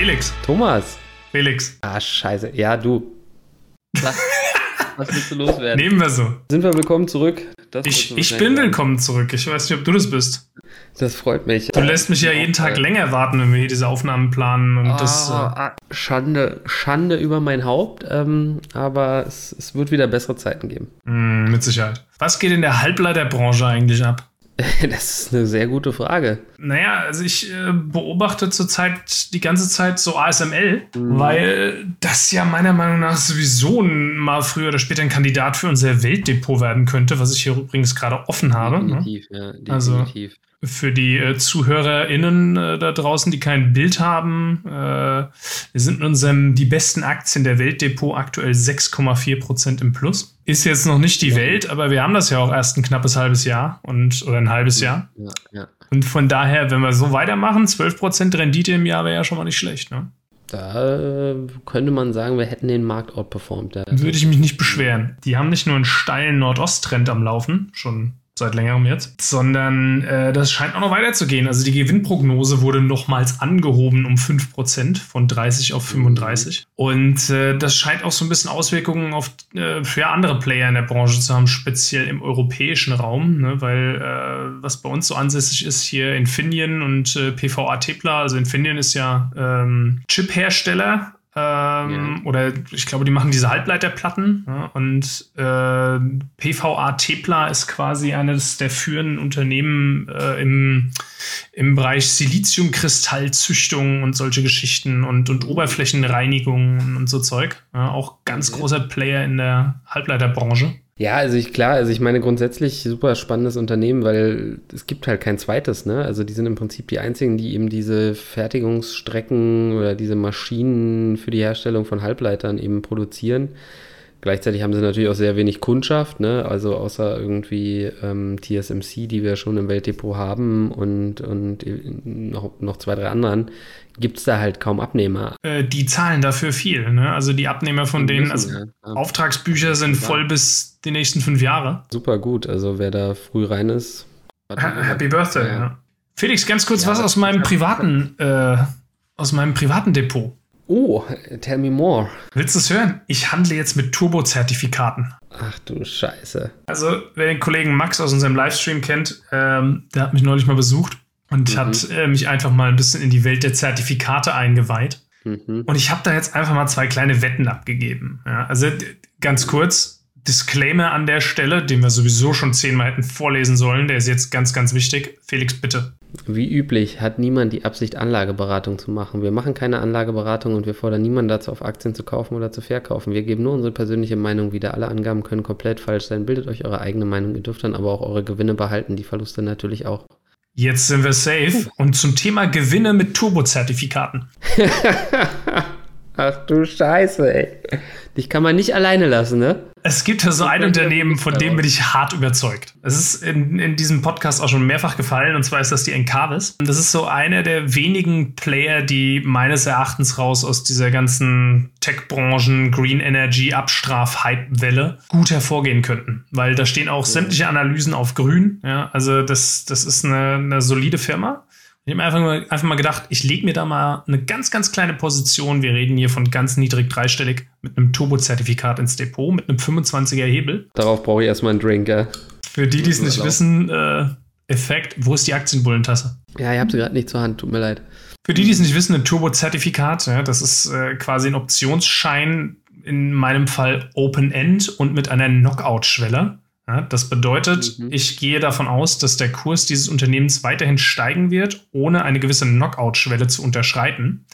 Felix. Thomas. Felix. Ah, scheiße. Ja, du. Was, was willst du loswerden? Nehmen wir so. Sind wir willkommen zurück? Das ich ich bin willkommen zurück. Ich weiß nicht, ob du das bist. Das freut mich. Du lässt mich ja jeden Tag länger warten, wenn wir hier diese Aufnahmen planen. Und oh, das, äh Schande, Schande über mein Haupt. Ähm, aber es, es, wird wieder bessere Zeiten geben. Mm, mit Sicherheit. Was geht in der Halbleiterbranche eigentlich ab? Das ist eine sehr gute Frage. Naja, also ich äh, beobachte zurzeit die ganze Zeit so ASML, mhm. weil das ja meiner Meinung nach sowieso mal früher oder später ein Kandidat für unser Weltdepot werden könnte, was ich hier übrigens gerade offen habe. Ne? Definitiv, ne? ja, definitiv. Also für die äh, ZuhörerInnen äh, da draußen, die kein Bild haben. Äh, wir sind in unserem die besten Aktien der Weltdepot aktuell 6,4 Prozent im Plus. Ist jetzt noch nicht die ja. Welt, aber wir haben das ja auch erst ein knappes halbes Jahr und oder ein halbes Jahr. Ja, ja. Und von daher, wenn wir so weitermachen, 12 Prozent Rendite im Jahr wäre ja schon mal nicht schlecht, ne? Da könnte man sagen, wir hätten den Markt outperformed. Würde ich mich nicht beschweren. Die haben nicht nur einen steilen Nordost-Trend am Laufen, schon seit längerem jetzt, sondern äh, das scheint auch noch weiterzugehen. Also die Gewinnprognose wurde nochmals angehoben um 5% von 30 auf 35. Und äh, das scheint auch so ein bisschen Auswirkungen auf äh, für andere Player in der Branche zu haben, speziell im europäischen Raum, ne? weil äh, was bei uns so ansässig ist, hier Infineon und äh, PVA Tepla, also Infineon ist ja ähm, Chip-Hersteller ähm, ja. Oder ich glaube, die machen diese Halbleiterplatten. Ja, und äh, PVA Tepla ist quasi eines der führenden Unternehmen äh, im, im Bereich Siliziumkristallzüchtung und solche Geschichten und, und Oberflächenreinigung und so Zeug. Ja, auch ganz großer Player in der Halbleiterbranche. Ja, also ich klar, also ich meine grundsätzlich super spannendes Unternehmen, weil es gibt halt kein zweites, ne? Also die sind im Prinzip die einzigen, die eben diese Fertigungsstrecken oder diese Maschinen für die Herstellung von Halbleitern eben produzieren. Gleichzeitig haben sie natürlich auch sehr wenig Kundschaft, ne? also außer irgendwie ähm, TSMC, die wir schon im Weltdepot haben und, und noch, noch zwei, drei anderen, gibt es da halt kaum Abnehmer. Äh, die zahlen dafür viel. Ne? Also die Abnehmer von die denen, also ja. Auftragsbücher sind ja. voll bis die nächsten fünf Jahre. Super gut, also wer da früh rein ist. Happy Birthday, ja. Felix, ganz kurz was aus meinem privaten, äh, aus meinem privaten Depot. Oh, tell me more. Willst du es hören? Ich handle jetzt mit Turbo-Zertifikaten. Ach du Scheiße. Also, wer den Kollegen Max aus unserem Livestream kennt, ähm, der hat mich neulich mal besucht und mhm. hat äh, mich einfach mal ein bisschen in die Welt der Zertifikate eingeweiht. Mhm. Und ich habe da jetzt einfach mal zwei kleine Wetten abgegeben. Ja, also ganz kurz, Disclaimer an der Stelle, den wir sowieso schon zehnmal hätten vorlesen sollen, der ist jetzt ganz, ganz wichtig. Felix, bitte. Wie üblich hat niemand die Absicht, Anlageberatung zu machen. Wir machen keine Anlageberatung und wir fordern niemanden dazu auf, Aktien zu kaufen oder zu verkaufen. Wir geben nur unsere persönliche Meinung wieder. Alle Angaben können komplett falsch sein. Bildet euch eure eigene Meinung. Ihr dürft dann aber auch eure Gewinne behalten, die Verluste natürlich auch. Jetzt sind wir safe. Und zum Thema Gewinne mit Turbozertifikaten. Ach du Scheiße, ey. Dich kann man nicht alleine lassen, ne? Es gibt ja so ein Unternehmen, von dem bin ich hart überzeugt. Es ist in, in diesem Podcast auch schon mehrfach gefallen, und zwar ist das die Encarvis. Das ist so einer der wenigen Player, die meines Erachtens raus aus dieser ganzen Tech-Branchen, Green Energy, Abstraf-Hype-Welle gut hervorgehen könnten. Weil da stehen auch sämtliche Analysen auf grün. Ja, also das, das ist eine, eine solide Firma. Ich habe einfach mal, einfach mal gedacht, ich lege mir da mal eine ganz, ganz kleine Position. Wir reden hier von ganz niedrig dreistellig mit einem Turbo-Zertifikat ins Depot, mit einem 25er Hebel. Darauf brauche ich erstmal einen Drink, ja. Für die, die es nicht wissen, äh, Effekt, wo ist die Aktienbullentasse? Ja, ihr habt sie gerade nicht zur Hand, tut mir leid. Für die, die es nicht wissen, ein Turbo-Zertifikat, ja, das ist äh, quasi ein Optionsschein, in meinem Fall Open-End und mit einer Knockout-Schwelle. Ja, das bedeutet, mhm. ich gehe davon aus, dass der Kurs dieses Unternehmens weiterhin steigen wird, ohne eine gewisse Knockout-Schwelle zu unterschreiten.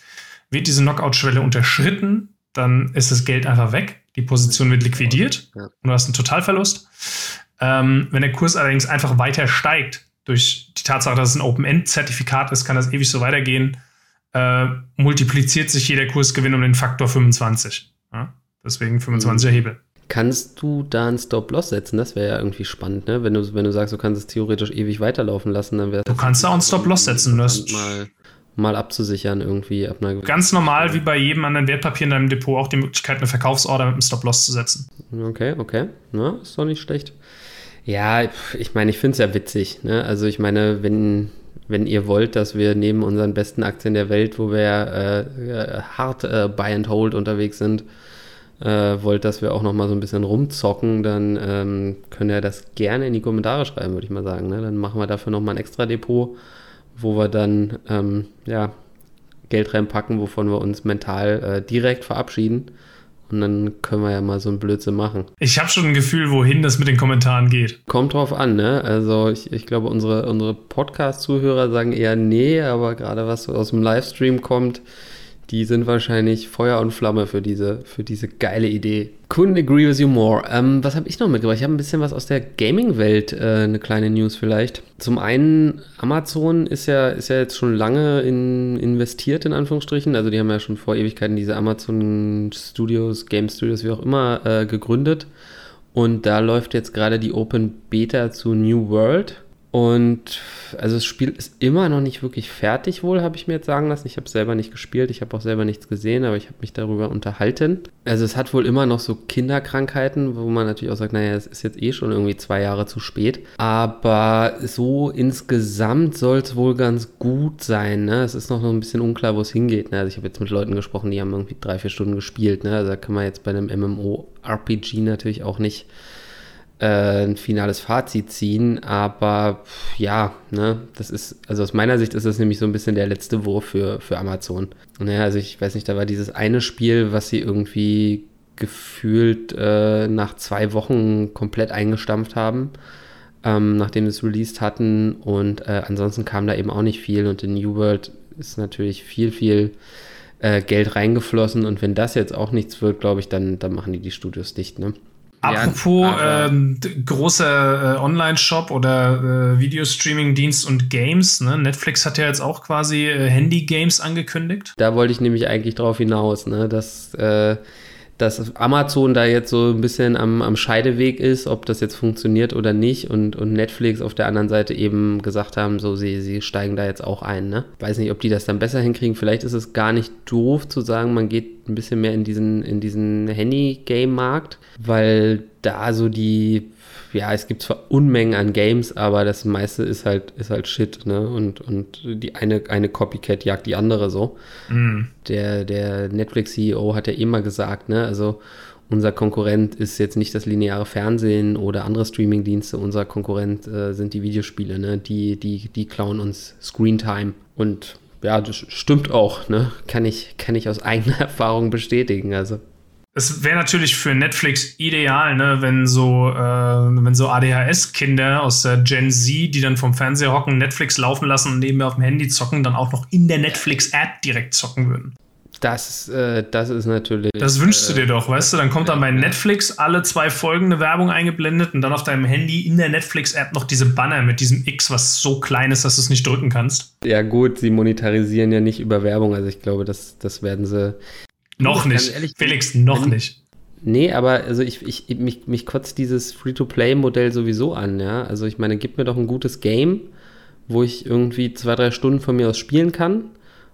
Wird diese Knockout-Schwelle unterschritten, dann ist das Geld einfach weg. Die Position wird liquidiert ja. und du hast einen Totalverlust. Ähm, wenn der Kurs allerdings einfach weiter steigt, durch die Tatsache, dass es ein Open-End-Zertifikat ist, kann das ewig so weitergehen, äh, multipliziert sich jeder Kursgewinn um den Faktor 25. Ja? Deswegen 25er mhm. Hebel. Kannst du da einen Stop-Loss setzen? Das wäre ja irgendwie spannend, ne? Wenn du, wenn du sagst, du kannst es theoretisch ewig weiterlaufen lassen, dann wäre Du kannst da auch einen Stop-Loss setzen. Das mal, mal abzusichern irgendwie ab einer Ganz normal, wie bei jedem anderen Wertpapier in deinem Depot, auch die Möglichkeit, eine Verkaufsorder mit einem Stop-Loss zu setzen. Okay, okay. Na, ist doch nicht schlecht. Ja, ich meine, ich finde es ja witzig. Ne? Also ich meine, wenn wenn ihr wollt, dass wir neben unseren besten Aktien der Welt, wo wir äh, äh, hart äh, Buy and Hold unterwegs sind, äh, wollt, dass wir auch noch mal so ein bisschen rumzocken, dann ähm, könnt ihr das gerne in die Kommentare schreiben, würde ich mal sagen. Ne? Dann machen wir dafür noch mal ein extra Depot, wo wir dann ähm, ja, Geld reinpacken, wovon wir uns mental äh, direkt verabschieden. Und dann können wir ja mal so ein Blödsinn machen. Ich habe schon ein Gefühl, wohin das mit den Kommentaren geht. Kommt drauf an, ne? Also ich, ich glaube, unsere, unsere Podcast-Zuhörer sagen eher nee, aber gerade was aus dem Livestream kommt, die sind wahrscheinlich Feuer und Flamme für diese, für diese geile Idee. Couldn't agree with you more. Ähm, was habe ich noch mitgebracht? Ich habe ein bisschen was aus der Gaming-Welt, äh, eine kleine News vielleicht. Zum einen, Amazon ist ja, ist ja jetzt schon lange in, investiert, in Anführungsstrichen. Also die haben ja schon vor Ewigkeiten diese Amazon Studios, Game Studios, wie auch immer, äh, gegründet. Und da läuft jetzt gerade die Open Beta zu New World. Und also das Spiel ist immer noch nicht wirklich fertig wohl, habe ich mir jetzt sagen lassen. Ich habe selber nicht gespielt, ich habe auch selber nichts gesehen, aber ich habe mich darüber unterhalten. Also es hat wohl immer noch so Kinderkrankheiten, wo man natürlich auch sagt, naja, es ist jetzt eh schon irgendwie zwei Jahre zu spät. Aber so insgesamt soll es wohl ganz gut sein. Ne? Es ist noch ein bisschen unklar, wo es hingeht. Ne? Also ich habe jetzt mit Leuten gesprochen, die haben irgendwie drei, vier Stunden gespielt. Ne? Also da kann man jetzt bei einem MMO-RPG natürlich auch nicht äh, ein finales Fazit ziehen, aber ja, ne, das ist, also aus meiner Sicht ist das nämlich so ein bisschen der letzte Wurf für, für Amazon. Naja, also ich weiß nicht, da war dieses eine Spiel, was sie irgendwie gefühlt äh, nach zwei Wochen komplett eingestampft haben, ähm, nachdem sie es released hatten und äh, ansonsten kam da eben auch nicht viel und in New World ist natürlich viel, viel äh, Geld reingeflossen und wenn das jetzt auch nichts wird, glaube ich, dann, dann machen die die Studios dicht, ne? Apropos ja, ähm, großer äh, Online-Shop oder äh, Videostreaming-Dienst und Games. Ne? Netflix hat ja jetzt auch quasi äh, Handy-Games angekündigt. Da wollte ich nämlich eigentlich drauf hinaus, ne? dass äh, dass Amazon da jetzt so ein bisschen am, am Scheideweg ist, ob das jetzt funktioniert oder nicht und, und Netflix auf der anderen Seite eben gesagt haben, so sie, sie steigen da jetzt auch ein. Ne? Weiß nicht, ob die das dann besser hinkriegen. Vielleicht ist es gar nicht doof zu sagen, man geht ein bisschen mehr in diesen, in diesen Handy-Game-Markt, weil da so die ja, es gibt zwar Unmengen an Games, aber das meiste ist halt, ist halt Shit, ne? Und, und die eine, eine Copycat jagt die andere so. Mm. Der, der Netflix-CEO hat ja immer gesagt, ne? Also unser Konkurrent ist jetzt nicht das lineare Fernsehen oder andere Streaming-Dienste, unser Konkurrent äh, sind die Videospiele, ne? Die, die, die klauen uns Screentime. Und ja, das stimmt auch, ne? Kann ich, kann ich aus eigener Erfahrung bestätigen. Also es wäre natürlich für Netflix ideal, ne, wenn so, äh, wenn so ADHS-Kinder aus der Gen Z, die dann vom Fernseher hocken, Netflix laufen lassen und nebenher auf dem Handy zocken, dann auch noch in der Netflix-App direkt zocken würden. Das, äh, das ist natürlich. Das wünschst du dir doch, weißt du? Dann kommt dann bei Netflix alle zwei Folgen eine Werbung eingeblendet und dann auf deinem Handy in der Netflix-App noch diese Banner mit diesem X, was so klein ist, dass du es nicht drücken kannst. Ja, gut, sie monetarisieren ja nicht über Werbung. Also ich glaube, das, das werden sie noch nicht. Ehrlich, Felix, noch wenn, nicht. Nee, aber also ich, ich, mich, mich kotzt dieses Free-to-Play-Modell sowieso an, ja. Also ich meine, gib mir doch ein gutes Game, wo ich irgendwie zwei, drei Stunden von mir aus spielen kann.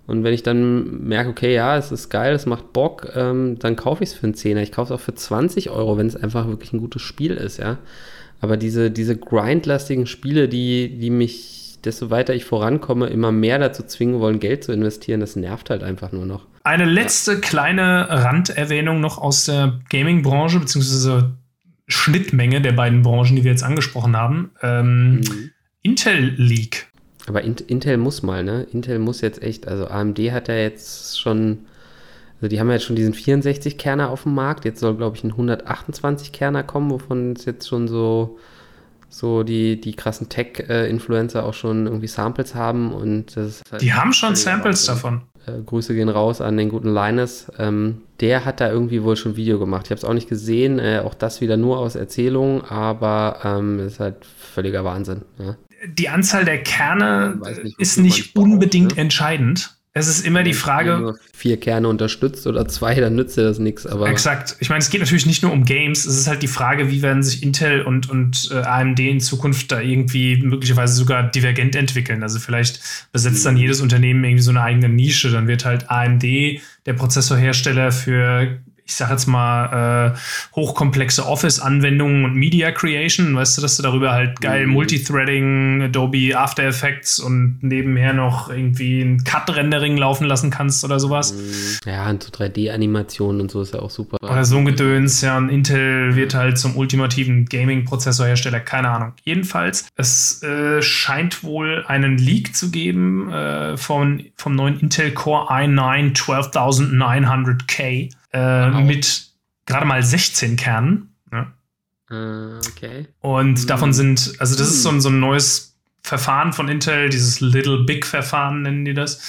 Und wenn ich dann merke, okay, ja, es ist geil, es macht Bock, ähm, dann kaufe ich es für einen Zehner. Ich kaufe es auch für 20 Euro, wenn es einfach wirklich ein gutes Spiel ist, ja. Aber diese, diese grindlastigen Spiele, die, die mich, desto weiter ich vorankomme, immer mehr dazu zwingen wollen, Geld zu investieren, das nervt halt einfach nur noch. Eine letzte kleine Randerwähnung noch aus der Gaming-Branche, beziehungsweise Schnittmenge der beiden Branchen, die wir jetzt angesprochen haben. Ähm, mhm. Intel League. Aber Intel muss mal, ne? Intel muss jetzt echt, also AMD hat ja jetzt schon, also die haben ja jetzt schon diesen 64-Kerner auf dem Markt. Jetzt soll, glaube ich, ein 128-Kerner kommen, wovon es jetzt schon so, so die, die krassen Tech-Influencer auch schon irgendwie Samples haben. Und das halt die haben schon Samples davon. Äh, Grüße gehen raus an den guten Linus. Ähm, der hat da irgendwie wohl schon ein Video gemacht. Ich habe es auch nicht gesehen, äh, auch das wieder nur aus Erzählung, aber ähm, ist halt völliger Wahnsinn. Ja. Die Anzahl der Kerne nicht, ist nicht unbedingt braucht, ne? entscheidend. Es ist immer die Frage. Wenn nur vier Kerne unterstützt oder zwei, dann nützt dir das nichts. Aber exakt. Ich meine, es geht natürlich nicht nur um Games. Es ist halt die Frage, wie werden sich Intel und, und äh, AMD in Zukunft da irgendwie möglicherweise sogar divergent entwickeln. Also vielleicht besetzt dann mhm. jedes Unternehmen irgendwie so eine eigene Nische. Dann wird halt AMD der Prozessorhersteller für ich sag jetzt mal, äh, hochkomplexe Office-Anwendungen und Media Creation. Weißt du, dass du darüber halt geil mhm. Multithreading, Adobe After Effects und nebenher noch irgendwie ein Cut-Rendering laufen lassen kannst oder sowas. Mhm. Ja, und so 3D-Animationen und so ist ja auch super. Oder so ein Gedöns, ja. Und Intel wird halt zum ultimativen Gaming-Prozessorhersteller, keine Ahnung. Jedenfalls, es äh, scheint wohl einen Leak zu geben äh, von, vom neuen Intel Core i9 12900K äh, wow. mit gerade mal 16 Kernen. Ne? Uh, okay. Und mhm. davon sind, also das ist so ein, so ein neues Verfahren von Intel, dieses Little Big Verfahren nennen die das.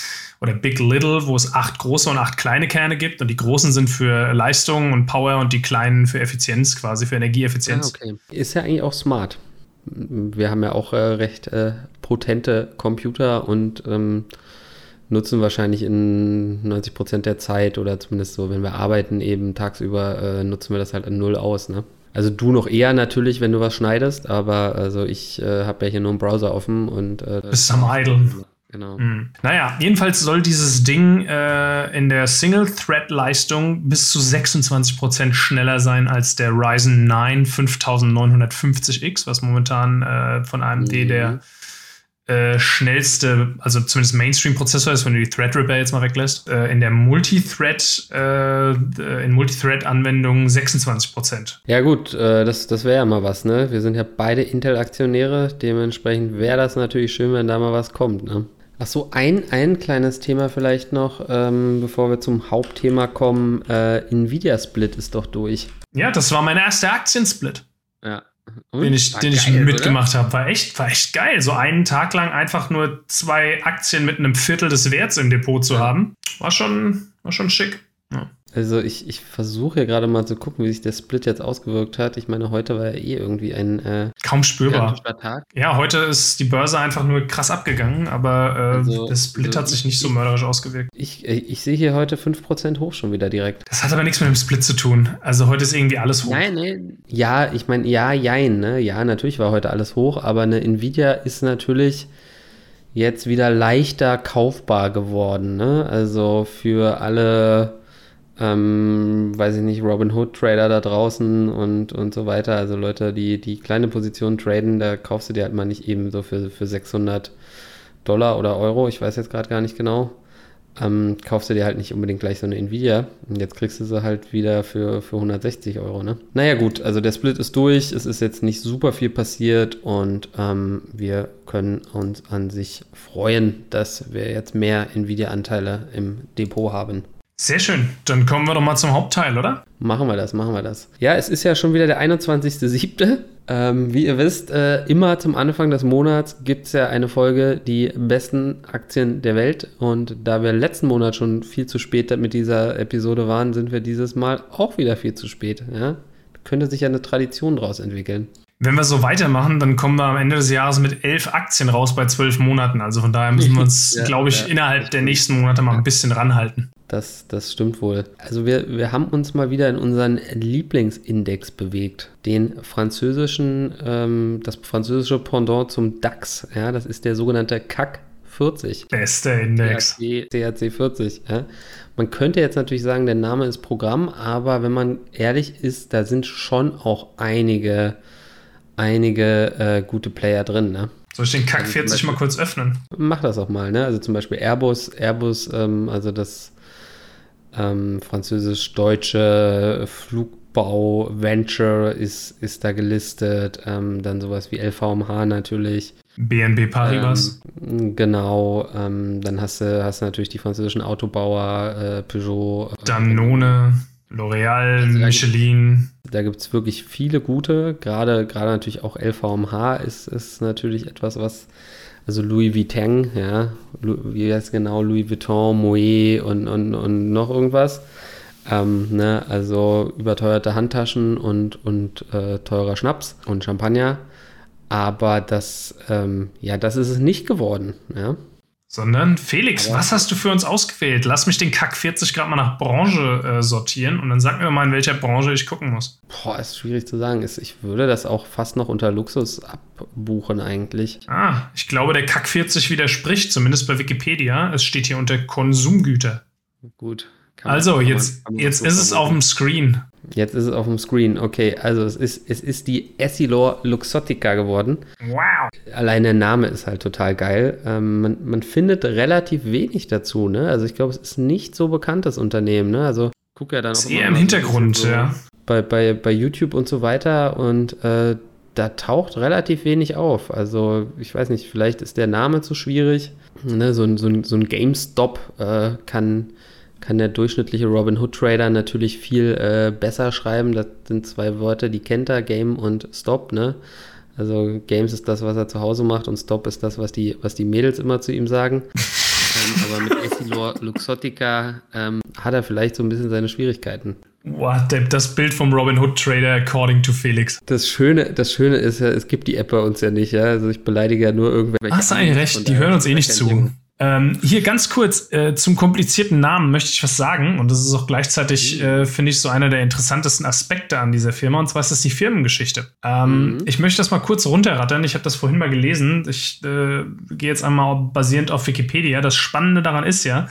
Oder Big Little, wo es acht große und acht kleine Kerne gibt. Und die großen sind für Leistung und Power und die kleinen für Effizienz, quasi für Energieeffizienz. Ah, okay. Ist ja eigentlich auch smart. Wir haben ja auch äh, recht äh, potente Computer und ähm, nutzen wahrscheinlich in 90 Prozent der Zeit oder zumindest so, wenn wir arbeiten, eben tagsüber, äh, nutzen wir das halt an Null aus. Ne? Also du noch eher natürlich, wenn du was schneidest, aber also ich äh, habe ja hier nur einen Browser offen und äh, bist am Idle. Genau. Mhm. Naja, jedenfalls soll dieses Ding äh, in der Single-Thread-Leistung bis zu 26% schneller sein als der Ryzen 9 5950X, was momentan äh, von AMD mhm. der äh, schnellste, also zumindest Mainstream-Prozessor ist, wenn du die Threadripper jetzt mal weglässt. Äh, in der Multithread, äh, in Multithread-Anwendungen 26% Ja gut, äh, das, das wäre ja mal was, ne? Wir sind ja beide Intel-Aktionäre, dementsprechend wäre das natürlich schön, wenn da mal was kommt, ne? Ach so, ein, ein kleines Thema vielleicht noch, ähm, bevor wir zum Hauptthema kommen. Äh, Nvidia Split ist doch durch. Ja, das war mein erster Aktiensplit. Ja, und? den ich, den geil, ich mitgemacht habe. War echt, war echt geil. So einen Tag lang einfach nur zwei Aktien mit einem Viertel des Werts im Depot zu haben. War schon, war schon schick. Also ich, ich versuche ja gerade mal zu gucken, wie sich der Split jetzt ausgewirkt hat. Ich meine, heute war ja eh irgendwie ein äh, kaum spürbar. Tag. Ja, heute ist die Börse einfach nur krass abgegangen, aber äh, also, der Split also hat sich nicht so mörderisch ausgewirkt. Ich, äh, ich sehe hier heute 5% hoch schon wieder direkt. Das hat aber nichts mit dem Split zu tun. Also heute ist irgendwie alles hoch. Nein, nein. Ja, ich meine, ja, jein, ne? Ja, natürlich war heute alles hoch, aber eine Nvidia ist natürlich jetzt wieder leichter kaufbar geworden, ne? Also für alle ähm, weiß ich nicht, Robin Hood Trader da draußen und, und so weiter. Also Leute, die, die kleine Position traden, da kaufst du dir halt mal nicht eben so für, für 600 Dollar oder Euro, ich weiß jetzt gerade gar nicht genau. Ähm, kaufst du dir halt nicht unbedingt gleich so eine Nvidia. Und jetzt kriegst du sie halt wieder für, für 160 Euro, ne? Naja, gut, also der Split ist durch. Es ist jetzt nicht super viel passiert und ähm, wir können uns an sich freuen, dass wir jetzt mehr Nvidia-Anteile im Depot haben. Sehr schön. Dann kommen wir doch mal zum Hauptteil, oder? Machen wir das, machen wir das. Ja, es ist ja schon wieder der 21.07. Ähm, wie ihr wisst, äh, immer zum Anfang des Monats gibt es ja eine Folge, die besten Aktien der Welt. Und da wir letzten Monat schon viel zu spät mit dieser Episode waren, sind wir dieses Mal auch wieder viel zu spät. Ja? Könnte sich ja eine Tradition daraus entwickeln. Wenn wir so weitermachen, dann kommen wir am Ende des Jahres mit elf Aktien raus bei zwölf Monaten. Also von daher müssen wir uns, ja, glaube ich, ja. innerhalb der nächsten Monate mal ein bisschen ranhalten. Das, das stimmt wohl. Also wir, wir haben uns mal wieder in unseren Lieblingsindex bewegt. Den französischen, ähm, das französische Pendant zum DAX. Ja, das ist der sogenannte CAC 40. Bester Index. CAC 40. Ja. Man könnte jetzt natürlich sagen, der Name ist Programm, aber wenn man ehrlich ist, da sind schon auch einige, einige äh, gute Player drin. Ne? Soll ich den Kack 40 also mal kurz öffnen? Mach das auch mal, ne? Also zum Beispiel Airbus, Airbus, ähm, also das ähm, französisch-deutsche Flugbau Venture ist, ist da gelistet. Ähm, dann sowas wie LVMH natürlich. BNB Paribas. Ähm, genau. Ähm, dann hast du, hast du natürlich die französischen Autobauer, äh, Peugeot. Danone. L'Oreal, also Michelin. Da gibt es wirklich viele gute, gerade, gerade natürlich auch LVMH ist, ist natürlich etwas, was also Louis Vuitton, ja, wie heißt genau, Louis Vuitton, Moet und, und, und noch irgendwas. Ähm, ne, also überteuerte Handtaschen und, und äh, teurer Schnaps und Champagner. Aber das, ähm, ja, das ist es nicht geworden, ja. Sondern, Felix, Aber was hast du für uns ausgewählt? Lass mich den Kack 40 Grad mal nach Branche äh, sortieren und dann sag mir mal, in welcher Branche ich gucken muss. Boah, ist schwierig zu sagen. Ich würde das auch fast noch unter Luxus abbuchen eigentlich. Ah, ich glaube, der Kack 40 widerspricht, zumindest bei Wikipedia. Es steht hier unter Konsumgüter. Gut, Also, jetzt, jetzt ist es auf dem Screen. Jetzt ist es auf dem Screen. Okay, also es ist, es ist die Essilor Luxottica geworden. Wow. Allein der Name ist halt total geil. Ähm, man, man findet relativ wenig dazu, ne? Also ich glaube, es ist nicht so bekanntes Unternehmen, ne? Also guck ja dann auch. Eher im Hintergrund, so ja. Bei, bei, bei YouTube und so weiter und äh, da taucht relativ wenig auf. Also ich weiß nicht, vielleicht ist der Name zu schwierig. Ne? So, ein, so, so ein GameStop äh, kann kann der durchschnittliche Robin Hood Trader natürlich viel äh, besser schreiben. Das sind zwei Worte, die kennt er, Game und Stop, ne? Also Games ist das, was er zu Hause macht und Stop ist das, was die, was die Mädels immer zu ihm sagen. ähm, aber mit Essilor Luxottica ähm, hat er vielleicht so ein bisschen seine Schwierigkeiten. What, das Bild vom Robin Hood Trader according to Felix. Das Schöne, das Schöne ist ja, es gibt die App bei uns ja nicht, ja. Also ich beleidige ja nur irgendwelche. Hast du eigentlich recht, die hören uns eh nicht zu. Ähm, hier ganz kurz äh, zum komplizierten Namen möchte ich was sagen und das ist auch gleichzeitig, mhm. äh, finde ich, so einer der interessantesten Aspekte an dieser Firma und zwar ist das die Firmengeschichte. Ähm, mhm. Ich möchte das mal kurz runterrattern. Ich habe das vorhin mal gelesen. Ich äh, gehe jetzt einmal basierend auf Wikipedia. Das Spannende daran ist ja,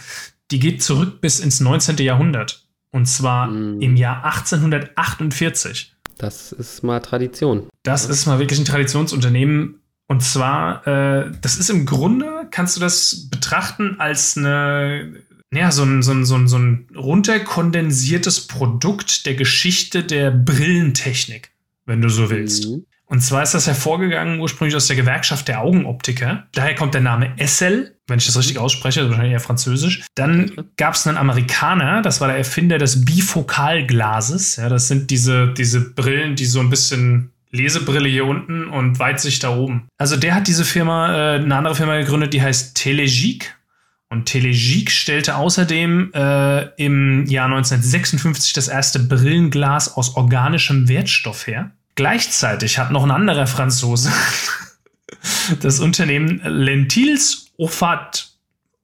die geht zurück bis ins 19. Jahrhundert und zwar mhm. im Jahr 1848. Das ist mal Tradition. Das ist mal wirklich ein Traditionsunternehmen und zwar, äh, das ist im Grunde, kannst du das betrachten als eine, ja, so ein, so ein, so ein, so ein runterkondensiertes Produkt der Geschichte der Brillentechnik, wenn du so willst. Mhm. Und zwar ist das hervorgegangen ursprünglich aus der Gewerkschaft der Augenoptiker. Daher kommt der Name Essel, wenn ich das richtig ausspreche, wahrscheinlich eher französisch. Dann gab es einen Amerikaner, das war der Erfinder des Bifokalglases. Ja, das sind diese, diese Brillen, die so ein bisschen Lesebrille hier unten und Weitsicht da oben. Also der hat diese Firma, äh, eine andere Firma gegründet, die heißt Telegique. Und Telegique stellte außerdem äh, im Jahr 1956 das erste Brillenglas aus organischem Wertstoff her. Gleichzeitig hat noch ein anderer Franzose das Unternehmen Lentils Ofat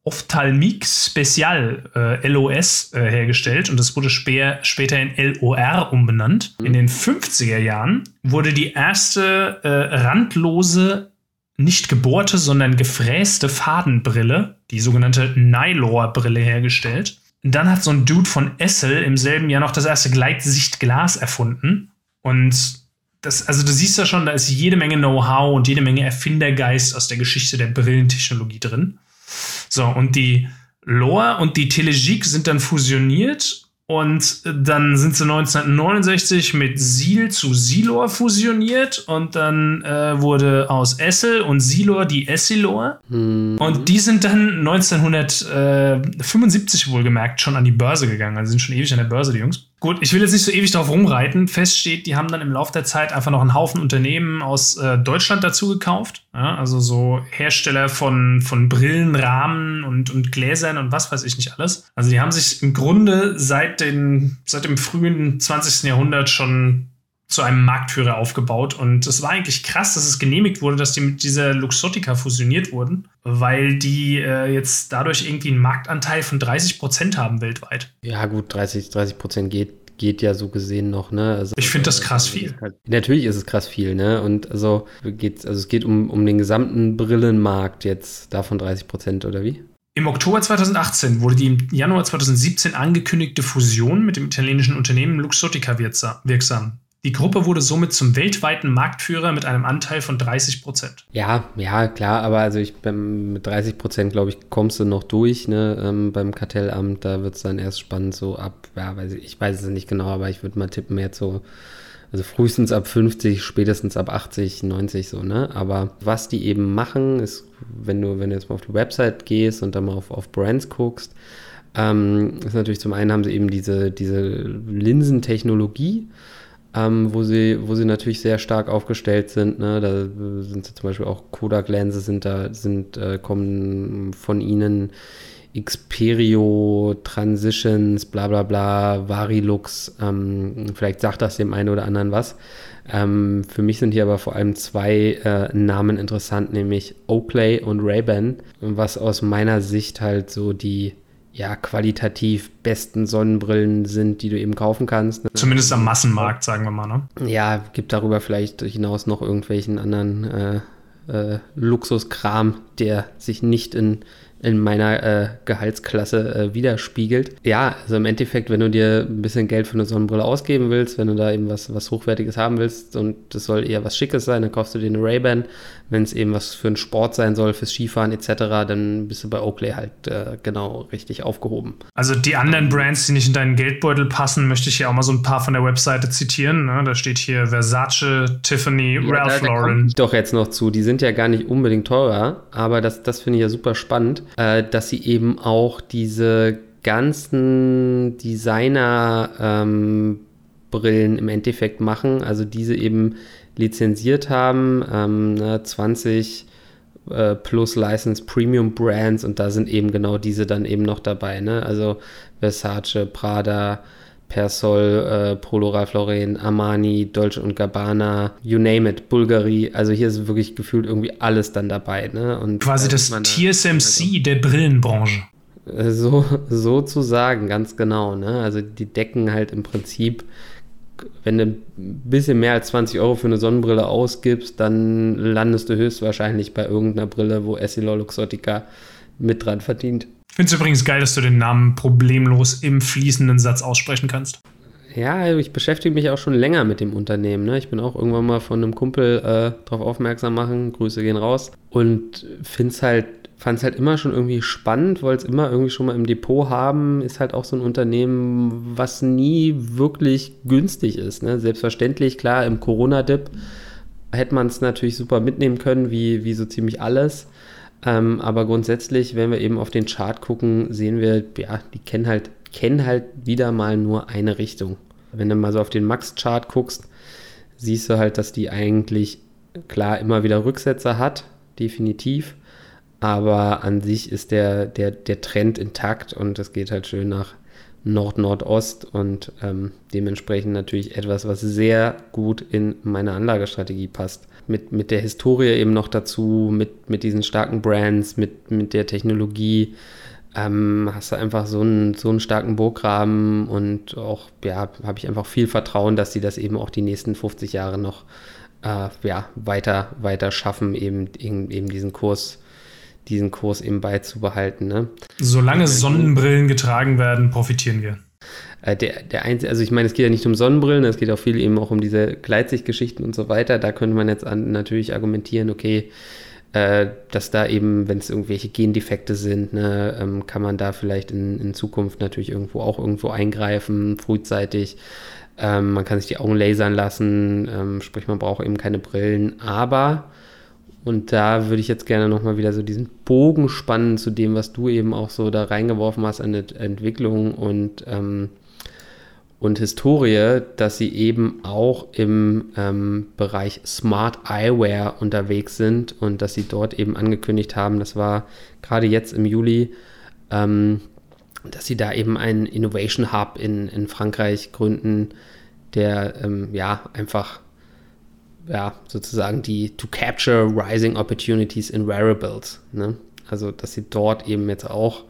Ophthalmique Special äh, LOS äh, hergestellt und das wurde spä später in LOR umbenannt. Mhm. In den 50er Jahren wurde die erste äh, randlose, nicht gebohrte, sondern gefräste Fadenbrille, die sogenannte Nylor-Brille, hergestellt. Dann hat so ein Dude von Essel im selben Jahr noch das erste Gleitsichtglas erfunden. Und das, also du siehst ja schon, da ist jede Menge Know-how und jede Menge Erfindergeist aus der Geschichte der Brillentechnologie drin. So, und die Lore und die Telegique sind dann fusioniert und dann sind sie 1969 mit Sil zu Silor fusioniert und dann äh, wurde aus Essel und Silor die Essilor. Mhm. Und die sind dann 1975 wohlgemerkt schon an die Börse gegangen. Also sind schon ewig an der Börse, die Jungs. Gut, ich will jetzt nicht so ewig darauf rumreiten. Fest steht, die haben dann im Laufe der Zeit einfach noch einen Haufen Unternehmen aus äh, Deutschland dazu gekauft. Ja, also so Hersteller von, von Brillen, Rahmen und, und Gläsern und was weiß ich nicht alles. Also die haben sich im Grunde seit, den, seit dem frühen 20. Jahrhundert schon zu einem Marktführer aufgebaut. Und es war eigentlich krass, dass es genehmigt wurde, dass die mit dieser Luxottica fusioniert wurden, weil die äh, jetzt dadurch irgendwie einen Marktanteil von 30 Prozent haben weltweit. Ja, gut, 30, 30 Prozent geht geht ja so gesehen noch, ne? Also, ich finde das krass viel. Halt, natürlich ist es krass viel, ne? Und also geht's, also es geht um, um den gesamten Brillenmarkt jetzt davon 30 Prozent oder wie? Im Oktober 2018 wurde die im Januar 2017 angekündigte Fusion mit dem italienischen Unternehmen Luxottica wirksam. Die Gruppe wurde somit zum weltweiten Marktführer mit einem Anteil von 30 Prozent. Ja, ja, klar, aber also ich beim, mit 30 Prozent, glaube ich, kommst du noch durch, ne? Ähm, beim Kartellamt, da wird es dann erst spannend, so ab, ja, weiß ich, ich weiß es nicht genau, aber ich würde mal tippen, jetzt so, also frühestens ab 50, spätestens ab 80, 90, so, ne? Aber was die eben machen, ist, wenn du, wenn du jetzt mal auf die Website gehst und dann mal auf, auf Brands guckst, ähm, ist natürlich zum einen haben sie eben diese, diese Linsentechnologie, ähm, wo, sie, wo sie natürlich sehr stark aufgestellt sind. Ne? Da sind sie zum Beispiel auch Kodak-Lense sind da, sind, äh, kommen von ihnen Xperio, Transitions, bla bla bla, Varilux, ähm, vielleicht sagt das dem einen oder anderen was. Ähm, für mich sind hier aber vor allem zwei äh, Namen interessant, nämlich Oakley und Ray-Ban, was aus meiner Sicht halt so die ja, qualitativ besten Sonnenbrillen sind, die du eben kaufen kannst. Ne? Zumindest am Massenmarkt, sagen wir mal, ne? Ja, gibt darüber vielleicht hinaus noch irgendwelchen anderen äh, äh, Luxuskram, der sich nicht in, in meiner äh, Gehaltsklasse äh, widerspiegelt. Ja, also im Endeffekt, wenn du dir ein bisschen Geld für eine Sonnenbrille ausgeben willst, wenn du da eben was, was Hochwertiges haben willst und das soll eher was Schickes sein, dann kaufst du dir eine Ray-Ban. Wenn es eben was für einen Sport sein soll, fürs Skifahren etc., dann bist du bei Oakley halt äh, genau richtig aufgehoben. Also die anderen Brands, die nicht in deinen Geldbeutel passen, möchte ich hier auch mal so ein paar von der Webseite zitieren. Ne? Da steht hier Versace, Tiffany, ja, Ralph da, da Lauren. Doch jetzt noch zu. Die sind ja gar nicht unbedingt teurer, aber das, das finde ich ja super spannend äh, dass sie eben auch diese ganzen Designer-Brillen ähm, im Endeffekt machen, also diese eben lizenziert haben, ähm, ne, 20 äh, plus License Premium Brands und da sind eben genau diese dann eben noch dabei, ne? Also Versace, Prada, Persol, äh, Polo Ralph Lauren, Armani, Dolce und Gabbana, you name it, Bulgari. Also hier ist wirklich gefühlt irgendwie alles dann dabei. Ne? Und, Quasi äh, das TSMC also, der Brillenbranche. Äh, so, so zu sagen, ganz genau. Ne? Also die decken halt im Prinzip, wenn du ein bisschen mehr als 20 Euro für eine Sonnenbrille ausgibst, dann landest du höchstwahrscheinlich bei irgendeiner Brille, wo Essilor Luxottica mit dran verdient. Ich finde es übrigens geil, dass du den Namen problemlos im fließenden Satz aussprechen kannst. Ja, ich beschäftige mich auch schon länger mit dem Unternehmen. Ne? Ich bin auch irgendwann mal von einem Kumpel äh, darauf aufmerksam machen. Grüße gehen raus. Und halt fand es halt immer schon irgendwie spannend, wollte es immer irgendwie schon mal im Depot haben. Ist halt auch so ein Unternehmen, was nie wirklich günstig ist. Ne? Selbstverständlich, klar, im Corona-Dip hätte man es natürlich super mitnehmen können, wie, wie so ziemlich alles. Ähm, aber grundsätzlich, wenn wir eben auf den Chart gucken, sehen wir, ja, die kennen halt, kennen halt wieder mal nur eine Richtung. Wenn du mal so auf den Max-Chart guckst, siehst du halt, dass die eigentlich klar immer wieder Rücksetzer hat, definitiv. Aber an sich ist der, der, der Trend intakt und es geht halt schön nach Nord-Nordost und ähm, dementsprechend natürlich etwas, was sehr gut in meine Anlagestrategie passt mit, mit der Historie eben noch dazu, mit, mit diesen starken Brands, mit, mit der Technologie, ähm, hast du einfach so einen, so einen starken Burggraben und auch, ja, habe ich einfach viel Vertrauen, dass sie das eben auch die nächsten 50 Jahre noch äh, ja, weiter, weiter schaffen, eben, eben diesen Kurs diesen Kurs eben beizubehalten. Ne? Solange Sonnenbrillen getragen werden, profitieren wir. Äh, der, der einzige, also ich meine, es geht ja nicht um Sonnenbrillen, es geht auch viel eben auch um diese Gleitsichtgeschichten und so weiter. Da könnte man jetzt an, natürlich argumentieren, okay, äh, dass da eben, wenn es irgendwelche Gendefekte sind, ne, ähm, kann man da vielleicht in, in Zukunft natürlich irgendwo auch irgendwo eingreifen, frühzeitig. Ähm, man kann sich die Augen lasern lassen, ähm, sprich, man braucht eben keine Brillen, aber und da würde ich jetzt gerne nochmal wieder so diesen Bogen spannen zu dem, was du eben auch so da reingeworfen hast an Entwicklung und ähm, und Historie, dass sie eben auch im ähm, Bereich Smart Eyewear unterwegs sind und dass sie dort eben angekündigt haben, das war gerade jetzt im Juli, ähm, dass sie da eben einen Innovation Hub in, in Frankreich gründen, der ähm, ja einfach ja sozusagen die to capture rising opportunities in wearables, ne? Also dass sie dort eben jetzt auch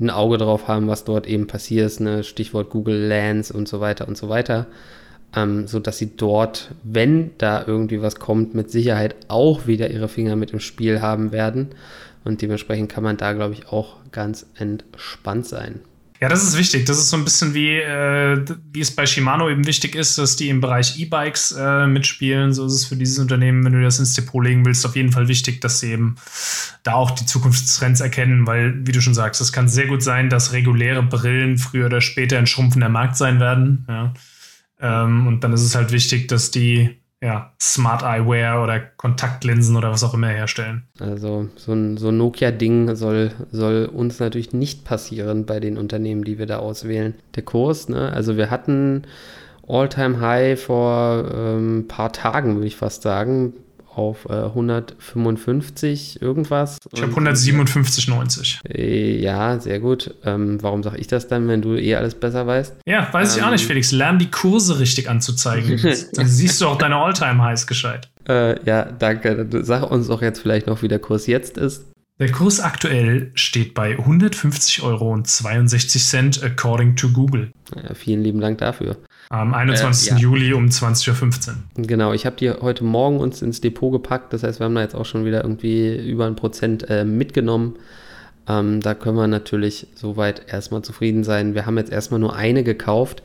ein Auge drauf haben, was dort eben passiert, ne? Stichwort Google Lens und so weiter und so weiter, ähm, so dass sie dort, wenn da irgendwie was kommt, mit Sicherheit auch wieder ihre Finger mit im Spiel haben werden. Und dementsprechend kann man da, glaube ich, auch ganz entspannt sein. Ja, das ist wichtig. Das ist so ein bisschen wie, äh, wie es bei Shimano eben wichtig ist, dass die im Bereich E-Bikes äh, mitspielen. So ist es für dieses Unternehmen, wenn du das ins Depot legen willst, auf jeden Fall wichtig, dass sie eben da auch die Zukunftstrends erkennen, weil, wie du schon sagst, es kann sehr gut sein, dass reguläre Brillen früher oder später ein schrumpfender Markt sein werden. Ja. Ähm, und dann ist es halt wichtig, dass die ja, Smart Eyewear oder Kontaktlinsen oder was auch immer herstellen. Also so ein, so ein Nokia-Ding soll, soll uns natürlich nicht passieren bei den Unternehmen, die wir da auswählen. Der Kurs, ne? Also wir hatten All-Time-High vor ein ähm, paar Tagen, würde ich fast sagen, auf äh, 155 irgendwas. Ich habe 157,90. Äh, ja, sehr gut. Ähm, warum sage ich das dann, wenn du eh alles besser weißt? Ja, weiß ähm, ich auch nicht, ähm, Felix. Lern die Kurse richtig anzuzeigen. dann siehst du auch deine Alltime-Highs gescheit. Äh, ja, danke. Sag uns auch jetzt vielleicht noch, wie der Kurs jetzt ist. Der Kurs aktuell steht bei 150,62 Euro according to Google. Ja, vielen lieben Dank dafür. Am 21. Äh, ja. Juli um 20.15 Uhr. Genau, ich habe die heute Morgen uns ins Depot gepackt. Das heißt, wir haben da jetzt auch schon wieder irgendwie über ein Prozent äh, mitgenommen. Ähm, da können wir natürlich soweit erstmal zufrieden sein. Wir haben jetzt erstmal nur eine gekauft.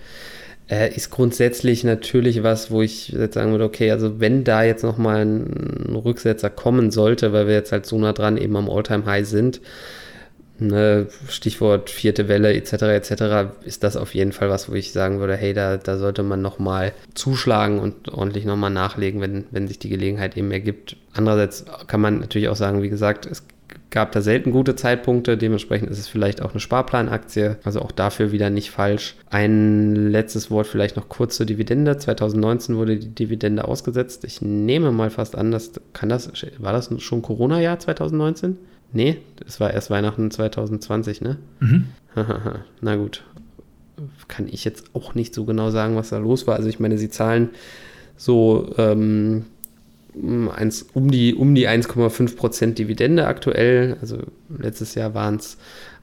Äh, ist grundsätzlich natürlich was, wo ich jetzt sagen würde, okay, also wenn da jetzt nochmal ein Rücksetzer kommen sollte, weil wir jetzt halt so nah dran eben am Alltime-High sind, ne, Stichwort vierte Welle etc. etc., ist das auf jeden Fall was, wo ich sagen würde, hey, da, da sollte man nochmal zuschlagen und ordentlich nochmal nachlegen, wenn, wenn sich die Gelegenheit eben ergibt. Andererseits kann man natürlich auch sagen, wie gesagt, es gab da selten gute Zeitpunkte, dementsprechend ist es vielleicht auch eine Sparplanaktie, also auch dafür wieder nicht falsch. Ein letztes Wort vielleicht noch kurz zur Dividende. 2019 wurde die Dividende ausgesetzt. Ich nehme mal fast an, dass kann das war das schon Corona-Jahr 2019? Nee, das war erst Weihnachten 2020, ne? Mhm. Na gut. Kann ich jetzt auch nicht so genau sagen, was da los war. Also ich meine, sie zahlen so ähm, eins, um die, um die 1,5% Dividende aktuell. Also letztes Jahr waren es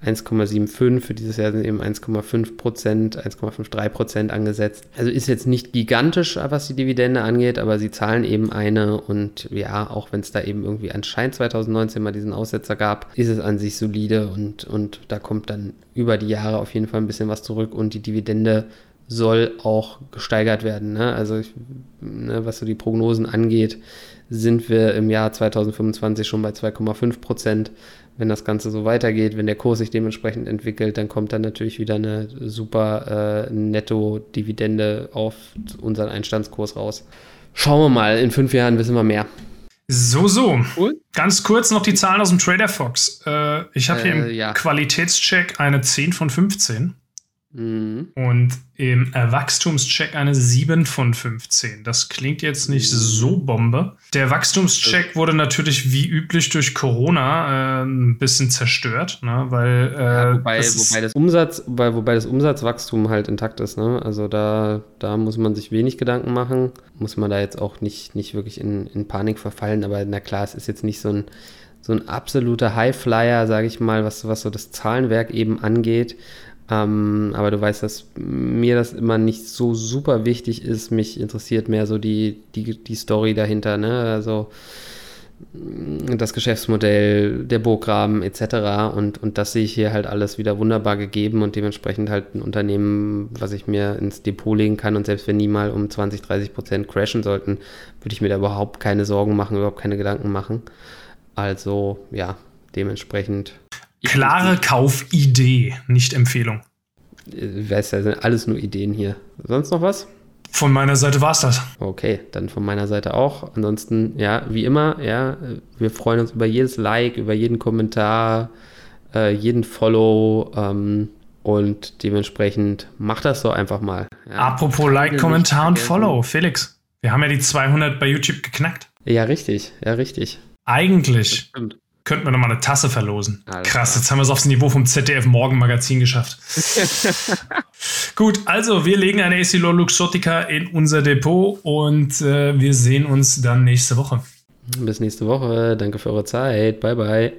1,75, für dieses Jahr sind eben 1,5%, 1,53% angesetzt. Also ist jetzt nicht gigantisch, was die Dividende angeht, aber sie zahlen eben eine und ja, auch wenn es da eben irgendwie anscheinend 2019 mal diesen Aussetzer gab, ist es an sich solide und, und da kommt dann über die Jahre auf jeden Fall ein bisschen was zurück und die Dividende soll auch gesteigert werden. Ne? Also, ich, ne, was so die Prognosen angeht, sind wir im Jahr 2025 schon bei 2,5 Prozent. Wenn das Ganze so weitergeht, wenn der Kurs sich dementsprechend entwickelt, dann kommt dann natürlich wieder eine super äh, Netto-Dividende auf unseren Einstandskurs raus. Schauen wir mal, in fünf Jahren wissen wir mehr. So, so. Cool. Ganz kurz noch die Zahlen aus dem Trader Fox. Äh, ich habe hier im äh, ja. Qualitätscheck eine 10 von 15. Mhm. Und im Wachstumscheck eine 7 von 15. Das klingt jetzt nicht mhm. so Bombe. Der Wachstumscheck wurde natürlich wie üblich durch Corona äh, ein bisschen zerstört, ne? weil äh, ja, wobei, das wobei, das Umsatz, wobei, wobei das Umsatzwachstum halt intakt ist. Ne? Also da, da muss man sich wenig Gedanken machen. Muss man da jetzt auch nicht, nicht wirklich in, in Panik verfallen. Aber na klar, es ist jetzt nicht so ein so ein absoluter Highflyer, sage ich mal, was, was so das Zahlenwerk eben angeht. Ähm, aber du weißt, dass mir das immer nicht so super wichtig ist. Mich interessiert mehr so die, die, die Story dahinter, ne? Also mm, das Geschäftsmodell, der Burggraben etc. Und, und das sehe ich hier halt alles wieder wunderbar gegeben und dementsprechend halt ein Unternehmen, was ich mir ins Depot legen kann. Und selbst wenn die mal um 20, 30 Prozent crashen sollten, würde ich mir da überhaupt keine Sorgen machen, überhaupt keine Gedanken machen. Also ja, dementsprechend Klare Kaufidee, nicht Empfehlung. Ich weiß, da sind alles nur Ideen hier. Sonst noch was? Von meiner Seite war es das. Okay, dann von meiner Seite auch. Ansonsten, ja, wie immer, ja, wir freuen uns über jedes Like, über jeden Kommentar, äh, jeden Follow ähm, und dementsprechend macht das doch einfach mal. Ja. Apropos Like, Kommentar und Follow, Felix. Wir haben ja die 200 bei YouTube geknackt. Ja, richtig, ja, richtig. Eigentlich Könnten wir nochmal eine Tasse verlosen. Alles Krass, jetzt haben wir es aufs Niveau vom ZDF Morgenmagazin geschafft. Gut, also wir legen eine Essilor Luxottica in unser Depot und äh, wir sehen uns dann nächste Woche. Bis nächste Woche. Danke für eure Zeit. Bye, bye.